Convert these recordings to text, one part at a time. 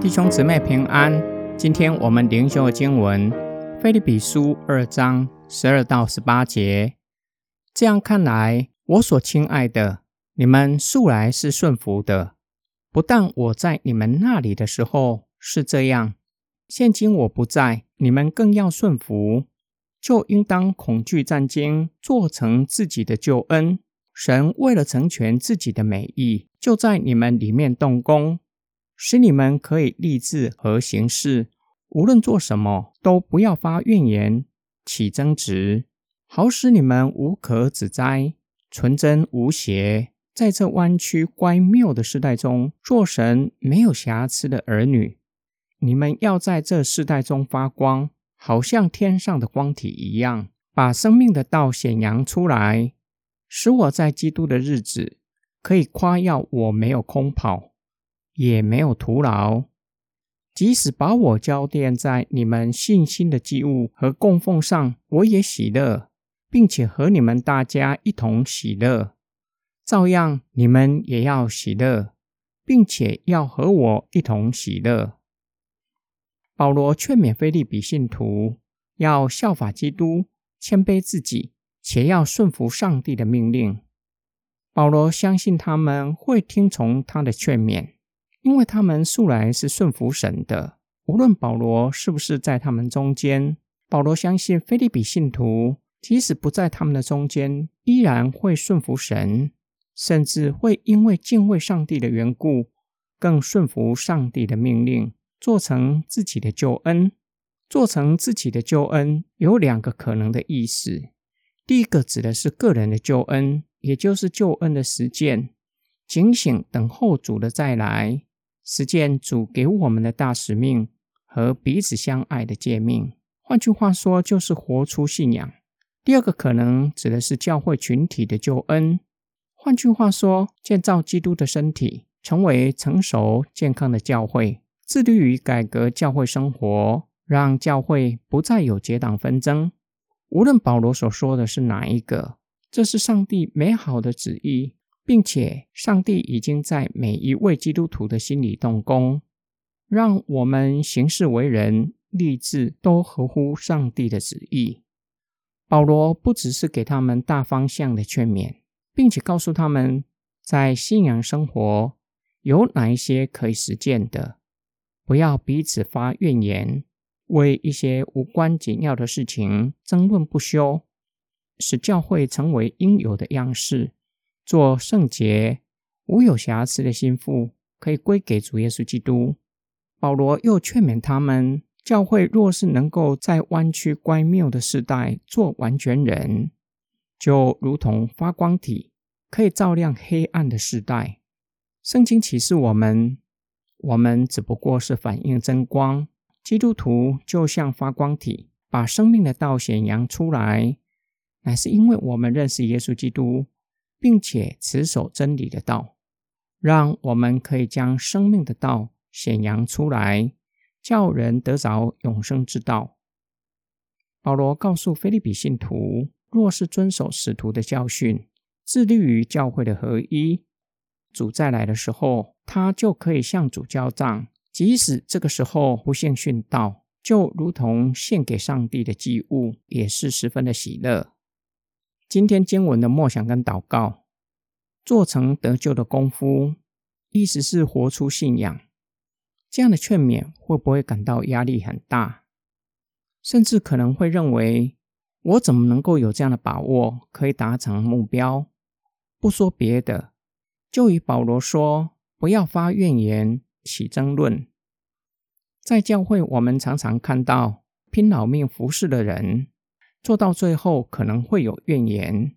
弟兄姊妹平安。今天我们灵修的经文《菲利比书》二章十二到十八节。这样看来，我所亲爱的，你们素来是顺服的。不但我在你们那里的时候是这样，现今我不在，你们更要顺服，就应当恐惧战惊，做成自己的救恩。神为了成全自己的美意，就在你们里面动工。使你们可以立志和行事，无论做什么，都不要发怨言、起争执，好使你们无可指摘、纯真无邪，在这弯曲乖谬的时代中，做神没有瑕疵的儿女。你们要在这世代中发光，好像天上的光体一样，把生命的道显扬出来，使我在基督的日子可以夸耀我没有空跑。也没有徒劳，即使把我交奠在你们信心的祭物和供奉上，我也喜乐，并且和你们大家一同喜乐。照样，你们也要喜乐，并且要和我一同喜乐。保罗劝勉菲利比信徒要效法基督，谦卑自己，且要顺服上帝的命令。保罗相信他们会听从他的劝勉。因为他们素来是顺服神的，无论保罗是不是在他们中间，保罗相信菲利比信徒即使不在他们的中间，依然会顺服神，甚至会因为敬畏上帝的缘故，更顺服上帝的命令，做成自己的救恩。做成自己的救恩有两个可能的意思：第一个指的是个人的救恩，也就是救恩的实践，警醒等候主的再来。实践主给我们的大使命和彼此相爱的诫命，换句话说，就是活出信仰。第二个可能指的是教会群体的救恩，换句话说，建造基督的身体，成为成熟健康的教会，致力于改革教会生活，让教会不再有结党纷争。无论保罗所说的是哪一个，这是上帝美好的旨意。并且，上帝已经在每一位基督徒的心里动工，让我们行事为人、立志都合乎上帝的旨意。保罗不只是给他们大方向的劝勉，并且告诉他们，在信仰生活有哪一些可以实践的，不要彼此发怨言，为一些无关紧要的事情争论不休，使教会成为应有的样式。做圣洁、无有瑕疵的心腹，可以归给主耶稣基督。保罗又劝勉他们：教会若是能够在弯曲乖谬的时代做完全人，就如同发光体，可以照亮黑暗的时代。圣经启示我们，我们只不过是反映真光。基督徒就像发光体，把生命的道显扬出来，乃是因为我们认识耶稣基督。并且持守真理的道，让我们可以将生命的道显扬出来，叫人得着永生之道。保罗告诉菲利比信徒，若是遵守使徒的教训，致力于教会的合一，主再来的时候，他就可以向主交账。即使这个时候不幸殉道，就如同献给上帝的祭物，也是十分的喜乐。今天经文的默想跟祷告，做成得救的功夫，意思是活出信仰。这样的劝勉会不会感到压力很大？甚至可能会认为，我怎么能够有这样的把握可以达成目标？不说别的，就以保罗说，不要发怨言，起争论。在教会，我们常常看到拼老命服侍的人。做到最后可能会有怨言。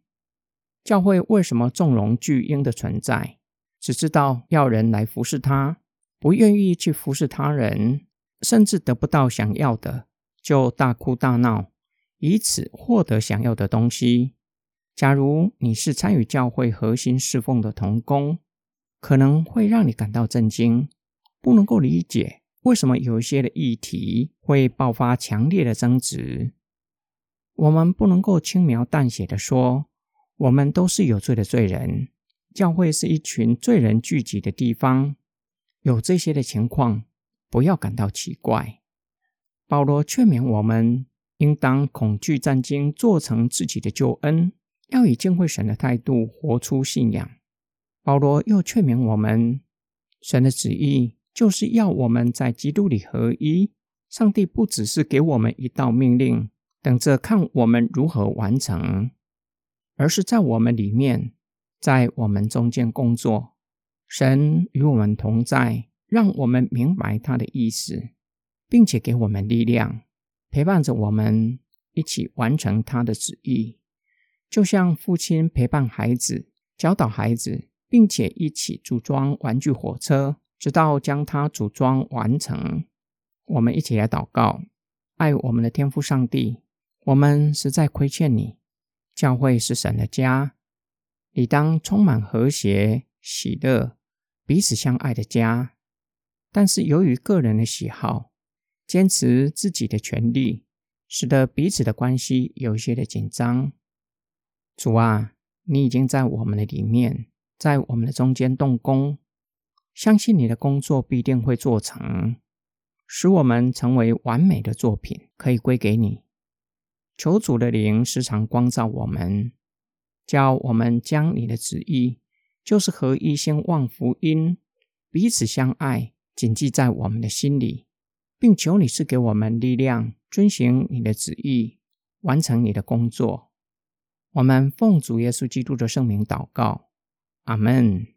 教会为什么纵容巨婴的存在？只知道要人来服侍他，不愿意去服侍他人，甚至得不到想要的就大哭大闹，以此获得想要的东西。假如你是参与教会核心侍奉的童工，可能会让你感到震惊，不能够理解为什么有一些的议题会爆发强烈的争执。我们不能够轻描淡写的说，我们都是有罪的罪人。教会是一群罪人聚集的地方，有这些的情况，不要感到奇怪。保罗劝勉我们，应当恐惧战惊，做成自己的救恩，要以敬畏神的态度活出信仰。保罗又劝勉我们，神的旨意就是要我们在基督里合一。上帝不只是给我们一道命令，等着看我们如何完成，而是在我们里面，在我们中间工作。神与我们同在，让我们明白他的意思，并且给我们力量，陪伴着我们一起完成他的旨意，就像父亲陪伴孩子，教导孩子，并且一起组装玩具火车，直到将它组装完成。我们一起来祷告，爱我们的天父上帝，我们实在亏欠你。教会是神的家，理当充满和谐、喜乐、彼此相爱的家。但是由于个人的喜好，坚持自己的权利，使得彼此的关系有一些的紧张。主啊，你已经在我们的里面，在我们的中间动工，相信你的工作必定会做成。使我们成为完美的作品，可以归给你。求主的灵时常光照我们，叫我们将你的旨意，就是合一先望福音，彼此相爱，谨记在我们的心里，并求你赐给我们力量，遵行你的旨意，完成你的工作。我们奉主耶稣基督的圣名祷告，阿门。